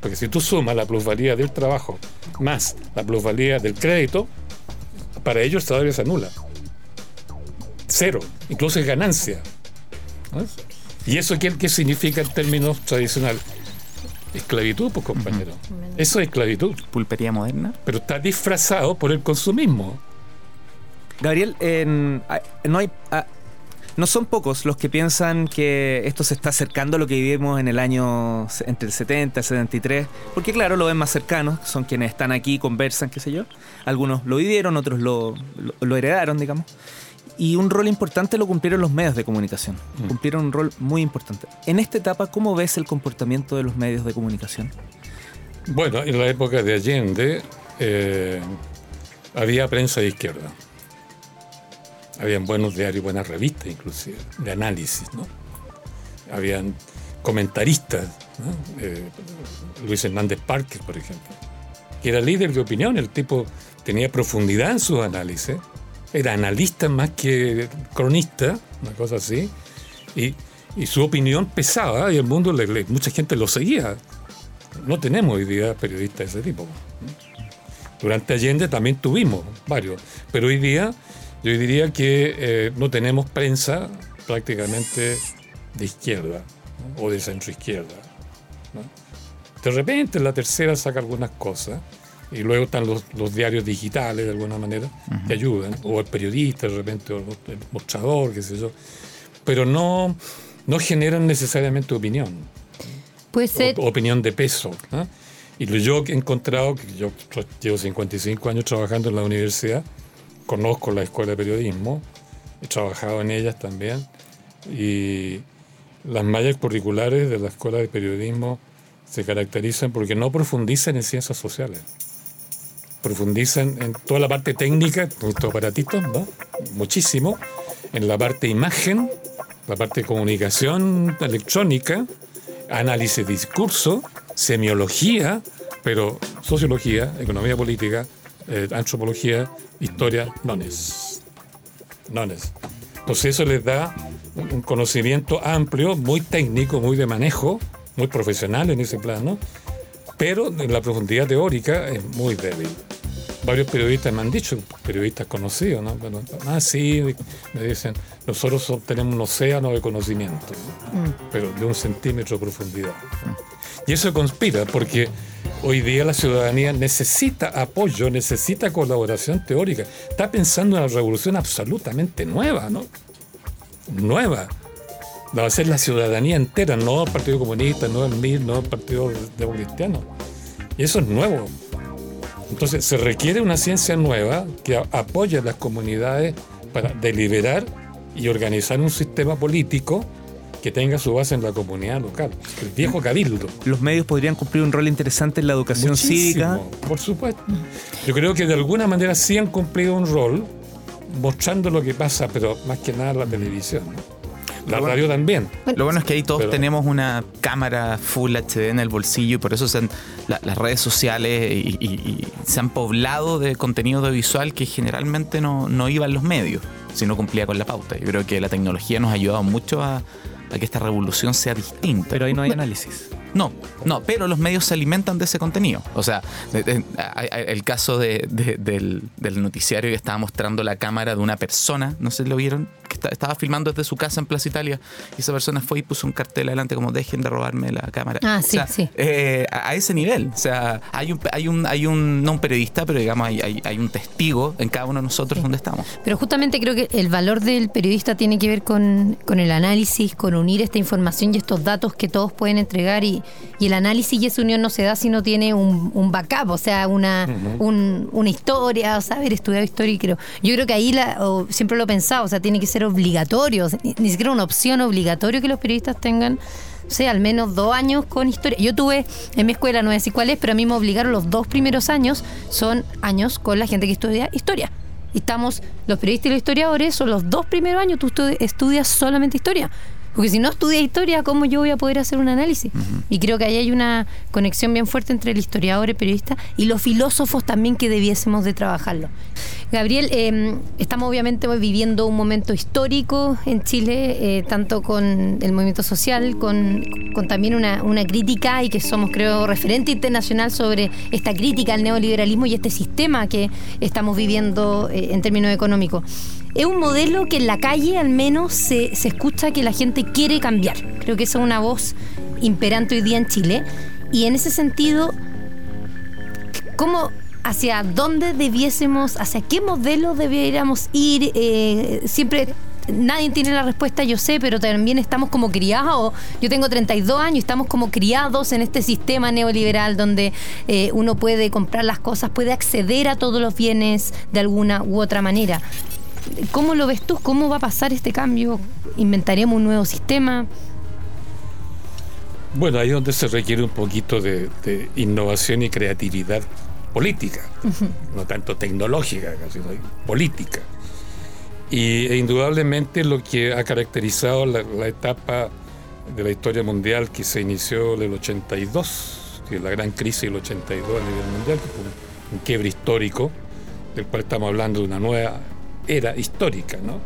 porque si tú sumas la plusvalía del trabajo más la plusvalía del crédito, para ellos el salario se anula. Cero, incluso es ganancia. ¿Y eso qué, qué significa en términos tradicionales? Esclavitud, pues compañero. Eso es esclavitud. Pulpería moderna. Pero está disfrazado por el consumismo. Gabriel, no hay, no son pocos los que piensan que esto se está acercando a lo que vivimos en el año entre el 70 y el 73, porque claro, lo ven más cercanos, son quienes están aquí, conversan, qué sé yo. Algunos lo vivieron, otros lo, heredaron, digamos. Y un rol importante lo cumplieron los medios de comunicación. Mm. Cumplieron un rol muy importante. En esta etapa, ¿cómo ves el comportamiento de los medios de comunicación? Bueno, en la época de Allende eh, había prensa de izquierda habían buenos diarios, buenas revistas inclusive, de análisis, ¿no? Habían comentaristas, eh, Luis Hernández Parker, por ejemplo, que era líder de opinión, el tipo tenía profundidad en sus análisis, era analista más que cronista, una cosa así, y, su opinión pesaba y el mundo, le, mucha gente lo seguía. No tenemos hoy día periodistas de ese tipo. Durante Allende también tuvimos varios, pero hoy día yo diría que eh, no tenemos prensa prácticamente de izquierda o de centro izquierda. De repente la tercera saca algunas cosas y luego están los, diarios digitales de alguna manera que ayudan, o el periodista de repente, o el mostrador, qué sé yo, pero no, no generan necesariamente opinión. Puede ser. opinión de peso. Y lo yo he encontrado, que yo llevo 55 años trabajando en la universidad, conozco la escuela de periodismo, he trabajado en ellas también, y las mallas curriculares de la escuela de periodismo se caracterizan porque no profundizan en ciencias sociales. Profundizan en toda la parte técnica, nuestro aparatito, ¿no? Muchísimo. En la parte imagen, la parte comunicación electrónica, análisis discurso, semiología, pero sociología, economía política, eh, antropología, historia, no es. No es. Entonces eso les da un conocimiento amplio, muy técnico, muy de manejo, muy profesional en ese plano, pero en la profundidad teórica es muy débil. Varios periodistas me han dicho, periodistas conocidos, ¿no? ah, sí, me dicen, nosotros tenemos un océano de conocimiento, mm. pero de un centímetro de profundidad. Y eso conspira porque hoy día la ciudadanía necesita apoyo, necesita colaboración teórica. Está pensando en una revolución absolutamente nueva, ¿no? Nueva. Va a ser la ciudadanía entera, no el Partido Comunista, no el MIR, no el Partido Cristiano. Y eso es nuevo. Entonces se requiere una ciencia nueva que apoye a las comunidades para deliberar y organizar un sistema político que tenga su base en la comunidad local, el viejo cabildo. Los medios podrían cumplir un rol interesante en la educación cívica. Por supuesto. Yo creo que de alguna manera sí han cumplido un rol mostrando lo que pasa, pero más que nada la televisión. La radio también. Lo bueno es que ahí todos tenemos una cámara Full HD en el bolsillo y por eso las redes sociales y, se han poblado de contenido audiovisual que generalmente no, no iba en los medios, si no cumplía con la pauta. Yo creo que la tecnología nos ha ayudado mucho a, a que esta revolución sea distinta. Pero ahí no hay análisis. No, no, pero los medios se alimentan de ese contenido. O sea, el caso del, del, noticiario que estaba mostrando la cámara de una persona, no sé si lo vieron, estaba filmando desde su casa en Plaza Italia y esa persona fue y puso un cartel adelante como dejen de robarme la cámara. Ah, sí, sí. Eh, a, ese nivel. O sea, hay un, hay un, hay un, no un periodista, pero digamos hay, hay, un testigo en cada uno de nosotros donde estamos. Pero justamente creo que el valor del periodista tiene que ver con, con el análisis, con unir esta información y estos datos que todos pueden entregar y, y el análisis y esa unión no se da si no tiene un, un backup, o sea, una, una historia, o saber estudiar historia y creo. Yo creo que ahí la, siempre lo he pensado, o sea, tiene que ser obligatorio, ni, siquiera una opción obligatoria que los periodistas tengan sea, al menos dos años con historia. Yo tuve en mi escuela, no voy a decir cuál es, pero a mí me obligaron los dos primeros años, son años con la gente que estudia historia. Y estamos, los periodistas y los historiadores, son los dos primeros años, tú estudias solamente historia. Porque si no estudia historia, ¿cómo yo voy a poder hacer un análisis? Y creo que ahí hay una conexión bien fuerte entre el historiador, el periodista y los filósofos también que debiésemos de trabajarlo. Gabriel, em, estamos obviamente viviendo un momento histórico en Chile, eh, tanto con el movimiento social, con, también una, una, crítica y que somos, creo, referente internacional sobre esta crítica al neoliberalismo y este sistema que estamos viviendo eh, en términos económicos es un modelo que en la calle al menos se, se escucha que la gente quiere cambiar. Creo que esa es una voz imperante hoy día en Chile. Y en ese sentido, ¿cómo, hacia dónde debiésemos, hacia qué modelo debiéramos ir? Eh, siempre nadie tiene la respuesta, yo sé, pero también estamos como criados. Yo tengo 32 años estamos como criados en este sistema neoliberal donde eh, uno puede comprar las cosas, puede acceder a todos los bienes de alguna u otra manera. ¿Cómo lo ves tú? ¿Cómo va a pasar este cambio? ¿Inventaremos un nuevo sistema? Bueno, ahí es donde se requiere un poquito de, innovación y creatividad política, no tanto tecnológica, sino política. Y e indudablemente lo que ha caracterizado la, etapa de la historia mundial que se inició en el 82, que es la gran crisis del 82 a nivel mundial, que fue un quiebre histórico, del cual estamos hablando de una nueva era histórica, ¿no?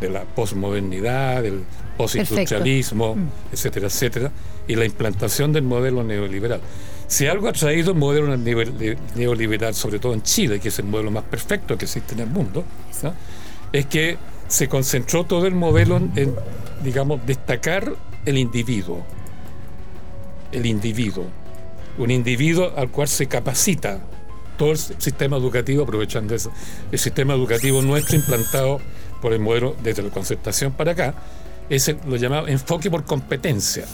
De la posmodernidad, del postindustrialismo, mm. etcétera, etcétera, y la implantación del modelo neoliberal. Si algo ha traído el modelo neoliberal, sobre todo en Chile, que es el modelo más perfecto que existe en el mundo, es que se concentró todo el modelo en, digamos, destacar el individuo. El individuo. Un individuo al cual se capacita todo el sistema educativo, aprovechando eso, el sistema educativo nuestro implantado por el modelo desde la concertación para acá, es lo llamado enfoque por competencia.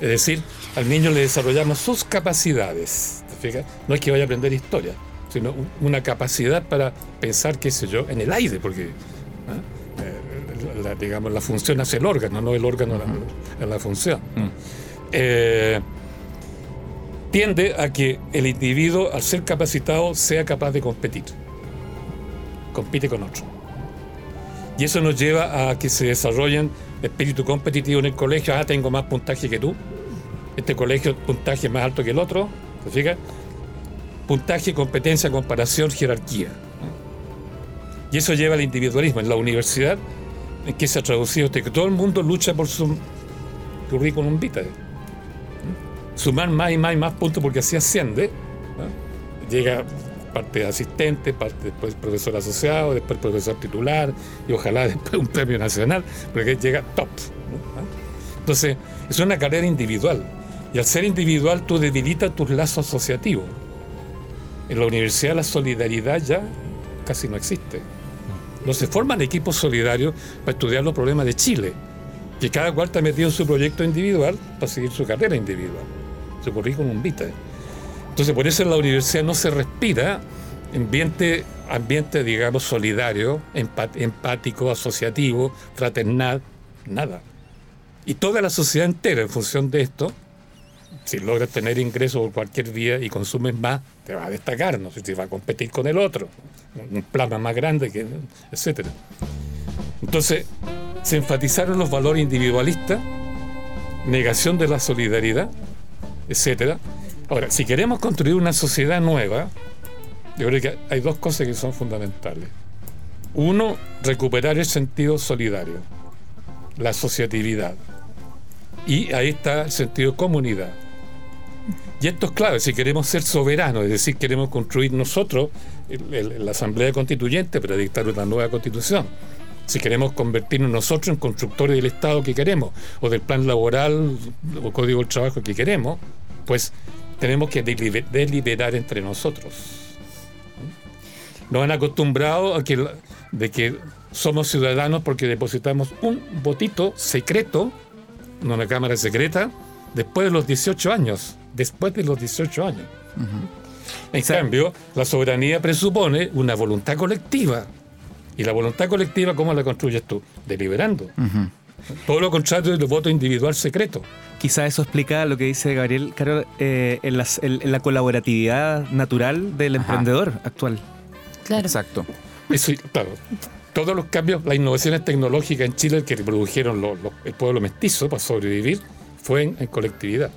Es decir, al niño le desarrollamos sus capacidades. No es que vaya a aprender historia, sino una capacidad para pensar, qué sé yo, en el aire, porque ¿ah? eh, la, digamos, la función hace el órgano, no el órgano la, la, función. Mm. Eh, tiende a que el individuo, al ser capacitado, sea capaz de competir. Compite con otro. Y eso nos lleva a que se desarrollen espíritu competitivo en el colegio, ah, tengo más puntaje que tú, este colegio puntaje más alto que el otro, ¿te fijas? Puntaje, competencia, comparación, jerarquía. Y eso lleva al individualismo. En la universidad, ¿en qué se ha traducido que todo el mundo lucha por su currículum vitae. Sumar más y más y más puntos porque así asciende. Llega parte de asistente, parte después profesor asociado, después profesor titular y ojalá <laughs> después un premio nacional, porque llega top. Entonces, es una carrera individual. Y al ser individual tú debilitas tus lazos asociativos. En la universidad la solidaridad ya casi no existe. No se forman equipos solidarios para estudiar los problemas de Chile, que cada cual está metido en su proyecto individual para seguir su carrera individual, su currículum vitae. Entonces, por eso en la universidad no se respira ambiente, ambiente digamos, solidario, empático, asociativo, fraternal, nada. Y toda la sociedad entera, en función de esto, si logras tener ingresos por cualquier día y consumes más, te va a destacar, no sé si va a competir con el otro, un plasma más grande, que, etc. Entonces, se enfatizaron los valores individualistas, negación de la solidaridad, etc. Ahora, si queremos construir una sociedad nueva, yo creo que hay dos cosas que son fundamentales. Uno, recuperar el sentido solidario, la asociatividad. Y ahí está el sentido comunidad. Y esto es clave, si queremos ser soberanos, es decir, queremos construir nosotros la Asamblea Constituyente para dictar una nueva constitución. Si queremos convertirnos nosotros en constructores del Estado que queremos, o del plan laboral o código del trabajo que queremos, pues tenemos que deliberar entre nosotros. Nos han acostumbrado a que, de que somos ciudadanos porque depositamos un votito secreto en una cámara secreta después de los 18 años después de los 18 años. En cambio, la soberanía presupone una voluntad colectiva. ¿Y la voluntad colectiva cómo la construyes tú? Deliberando. Todo lo contrario del voto individual secreto. Quizá eso explica lo que dice Gabriel, Carol, eh, en, la colaboratividad natural del emprendedor actual. Claro. Exacto. Eso, claro. Todos los cambios, las innovaciones tecnológicas en Chile que produjeron el pueblo mestizo para sobrevivir fue en, colectividad.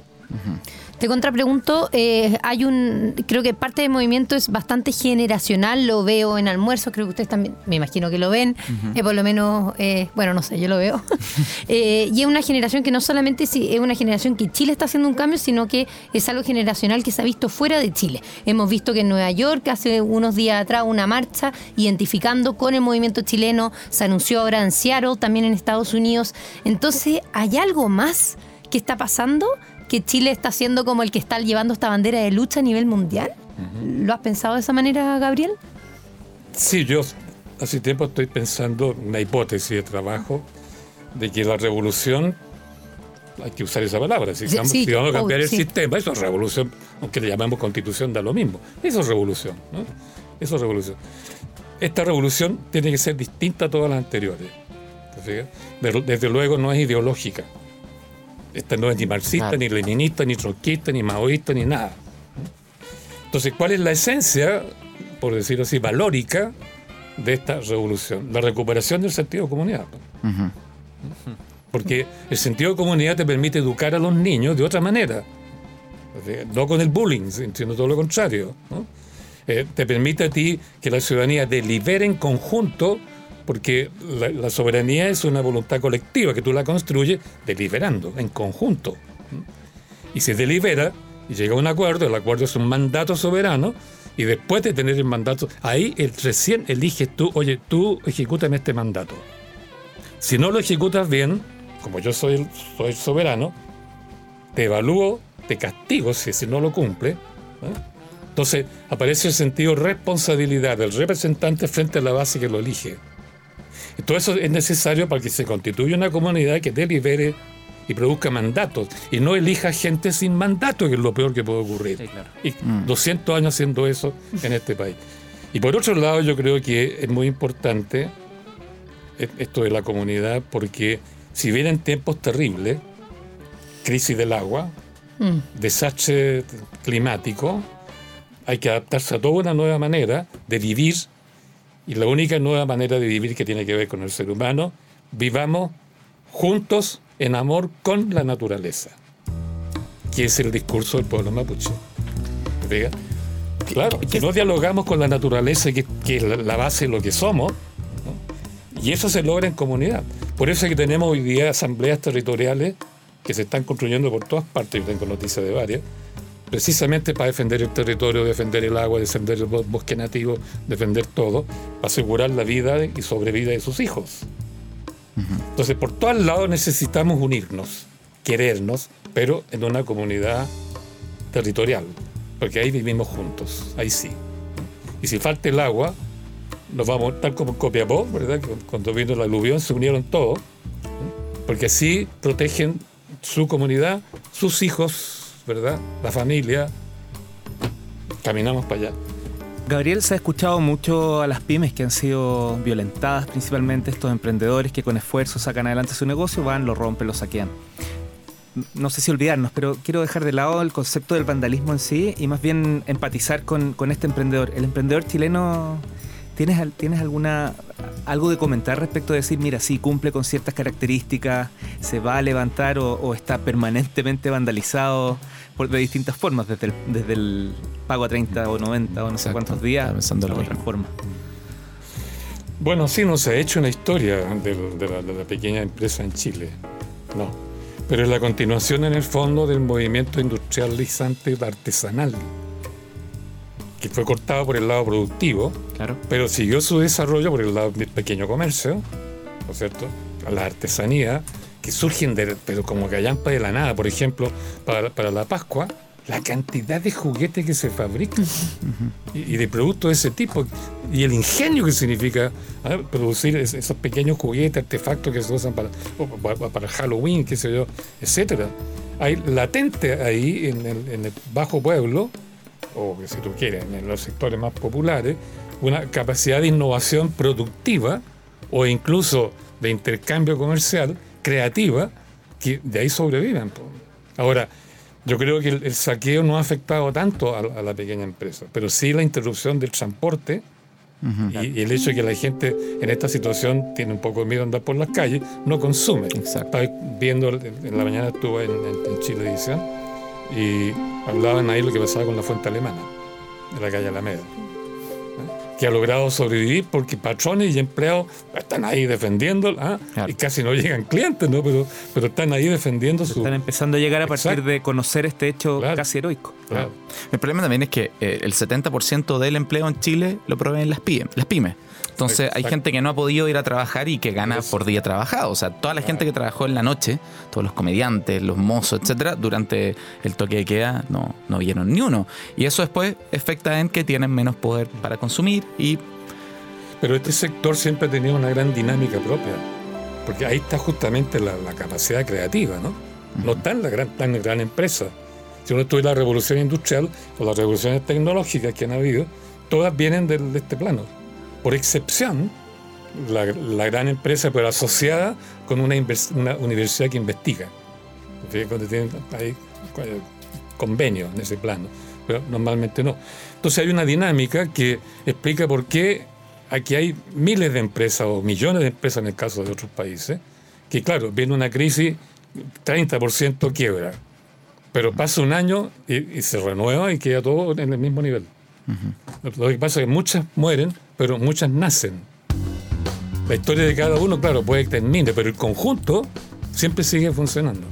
Te contrapregunto, eh, hay un, creo que parte del movimiento es bastante generacional, lo veo en almuerzo, creo que ustedes también, me imagino que lo ven, eh, por lo menos, eh, bueno, no sé, yo lo veo. <laughs> y es una generación que no solamente es una generación que Chile está haciendo un cambio, sino que es algo generacional que se ha visto fuera de Chile. Hemos visto que en Nueva York hace unos días atrás una marcha identificando con el movimiento chileno, se anunció ahora en Seattle, también en Estados Unidos. Entonces, ¿hay algo más que está pasando? Que Chile está siendo como el que está llevando esta bandera de lucha a nivel mundial? ¿Lo has pensado de esa manera, Gabriel? Sí, yo hace tiempo estoy pensando una hipótesis de trabajo de que la revolución, hay que usar esa palabra, si, vamos, a cambiar el sistema, eso es revolución, aunque le llamamos constitución, da lo mismo. Eso es revolución, ¿no? Eso es revolución. Esta revolución tiene que ser distinta a todas las anteriores. Desde luego no es ideológica. Esta no es ni marxista, ni leninista, ni trotskista, ni maoísta, ni nada. Entonces, ¿cuál es la esencia, por decirlo así, valórica de esta revolución? La recuperación del sentido de comunidad. Porque el sentido de comunidad te permite educar a los niños de otra manera. No con el bullying, sino todo lo contrario. Eh, te permite a ti que la ciudadanía delibere en conjunto porque la, soberanía es una voluntad colectiva que tú la construyes deliberando, en conjunto. Y se delibera y llega a un acuerdo, el acuerdo es un mandato soberano, y después de tener el mandato, ahí el, recién eliges tú, oye, tú ejecútame este mandato. Si no lo ejecutas bien, como yo soy, soy soberano, te evalúo, te castigo si, si no lo cumple. Entonces aparece el sentido responsabilidad del representante frente a la base que lo elige. Todo eso es necesario para que se constituya una comunidad que delibere y produzca mandatos y no elija gente sin mandato, que es lo peor que puede ocurrir. Y 200 años haciendo eso en este país. Y por otro lado, yo creo que es muy importante esto de la comunidad, porque si vienen tiempos terribles, crisis del agua, mm. desastre climático, hay que adaptarse a toda una nueva manera de vivir y la única nueva manera de vivir que tiene que ver con el ser humano, vivamos juntos en amor con la naturaleza, que es el discurso del pueblo mapuche. Claro, que no dialogamos con la naturaleza, que, que es la- la base de lo que somos, ¿no? y eso se logra en comunidad. Por eso es que tenemos hoy día asambleas territoriales que se están construyendo por todas partes, yo tengo noticias de varias, precisamente para defender el territorio, defender el agua, defender el bo- bosque nativo, defender todo, para asegurar la vida y sobrevida de sus hijos. Entonces, por todos lados necesitamos unirnos, querernos, pero en una comunidad territorial, porque ahí vivimos juntos, ahí sí. Y si falta el agua, nos vamos, tal como en Copiapó, ¿verdad? Cuando vino la aluvión se unieron todos, porque así protegen su comunidad, sus hijos, La familia. Caminamos para allá. Gabriel, se ha escuchado mucho a las pymes que han sido violentadas, principalmente estos emprendedores que con esfuerzo sacan adelante su negocio, van, lo rompen, lo saquean. No sé si olvidarnos, pero quiero dejar de lado el concepto del vandalismo en sí y más bien empatizar con, con este emprendedor. El emprendedor chileno, ¿tienes, ¿tienes alguna algo de comentar respecto de decir, mira, sí, cumple con ciertas características, se va a levantar o, o está permanentemente vandalizado por, de distintas formas, desde el, desde el pago a 30 o 90 o no sé cuántos días, pensando a otra forma. Bueno, sí, no se ha hecho una historia de, la, de la pequeña empresa en Chile, no. Pero es la continuación en el fondo del movimiento industrializante artesanal, que fue cortado por el lado productivo, Claro. pero siguió su desarrollo por el lado del pequeño comercio, ¿no es cierto? A la artesanía, que surgen de, pero como callampa de la nada. Por ejemplo, para, para la Pascua, la cantidad de juguetes que se fabrican y, y de productos de ese tipo, y el ingenio que significa ¿ah? producir es- esos pequeños juguetes, artefactos que se usan para, para, para Halloween, qué sé yo, etcétera. Hay latente ahí en el, en el bajo pueblo, o si tú quieres, en los sectores más populares, una capacidad de innovación productiva o incluso de intercambio comercial creativa que de ahí sobreviven. Ahora, yo creo que el, el saqueo no ha afectado tanto a, a la pequeña empresa, pero sí la interrupción del transporte y, y el hecho de que la gente en esta situación tiene un poco de miedo a andar por las calles, no consume. Exacto. Estaba viendo, en la mañana estuve en, en, en Chilevisión y hablaban ahí lo que pasaba con la fuente alemana, de la calle Alameda, ¿eh? que ha logrado sobrevivir porque patrones y empleados están ahí defendiendo, ¿ah? Claro. y casi no llegan clientes, ¿no? pero, pero están ahí defendiendo su... Están empezando a llegar a partir Exacto. de conocer este hecho Claro. casi heroico. Claro. El problema también es que eh, el 70% del empleo en Chile lo proveen las pymes. Las pymes. Entonces hay gente que no ha podido ir a trabajar y que gana por día trabajado. O sea, toda la gente que trabajó en la noche, todos los comediantes, los mozos, etcétera, durante el toque de queda no, no vieron ni uno. Y eso después afecta en que tienen menos poder para consumir y Pero este sector siempre ha tenido una gran dinámica propia, porque ahí está justamente la, la capacidad creativa, ¿no? No está en la gran, tan gran empresa. Si uno estudia la revolución industrial o las revoluciones tecnológicas que han habido, todas vienen del- de este plano. Por excepción, la, gran empresa, pero asociada con una, universidad que investiga. tienen hay convenios en ese plano, pero normalmente no. Entonces hay una dinámica que explica por qué aquí hay miles de empresas o millones de empresas en el caso de otros países, que claro, viene una crisis, 30% quiebra, pero pasa un año y se renueva y queda todo en el mismo nivel. Lo que pasa es que muchas mueren, pero muchas nacen. La historia de cada uno, claro, puede que termine, pero el conjunto siempre sigue funcionando.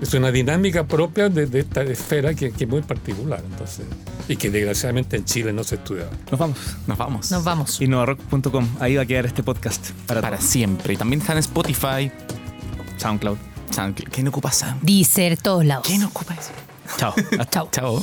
Es una dinámica propia de, de esta esfera que, que es muy particular, entonces, y que desgraciadamente en Chile no se estudia. Nos vamos. nos vamos. Nos vamos. Innovarock.com. Ahí va a quedar este podcast para, Para siempre. Y también están en Spotify. SoundCloud. SoundCloud. ¿Quién ocupa SoundCloud? Deezer, todos lados. ¿Quién ocupa eso? Chao. <laughs> Chao. Chao.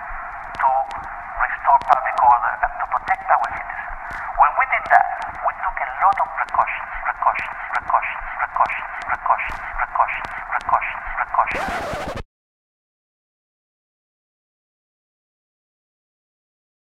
to restore public order and to protect our citizens. When we did that, we took a lot of precautions, precautions, precautions, precautions, precautions, precautions, precautions, precautions.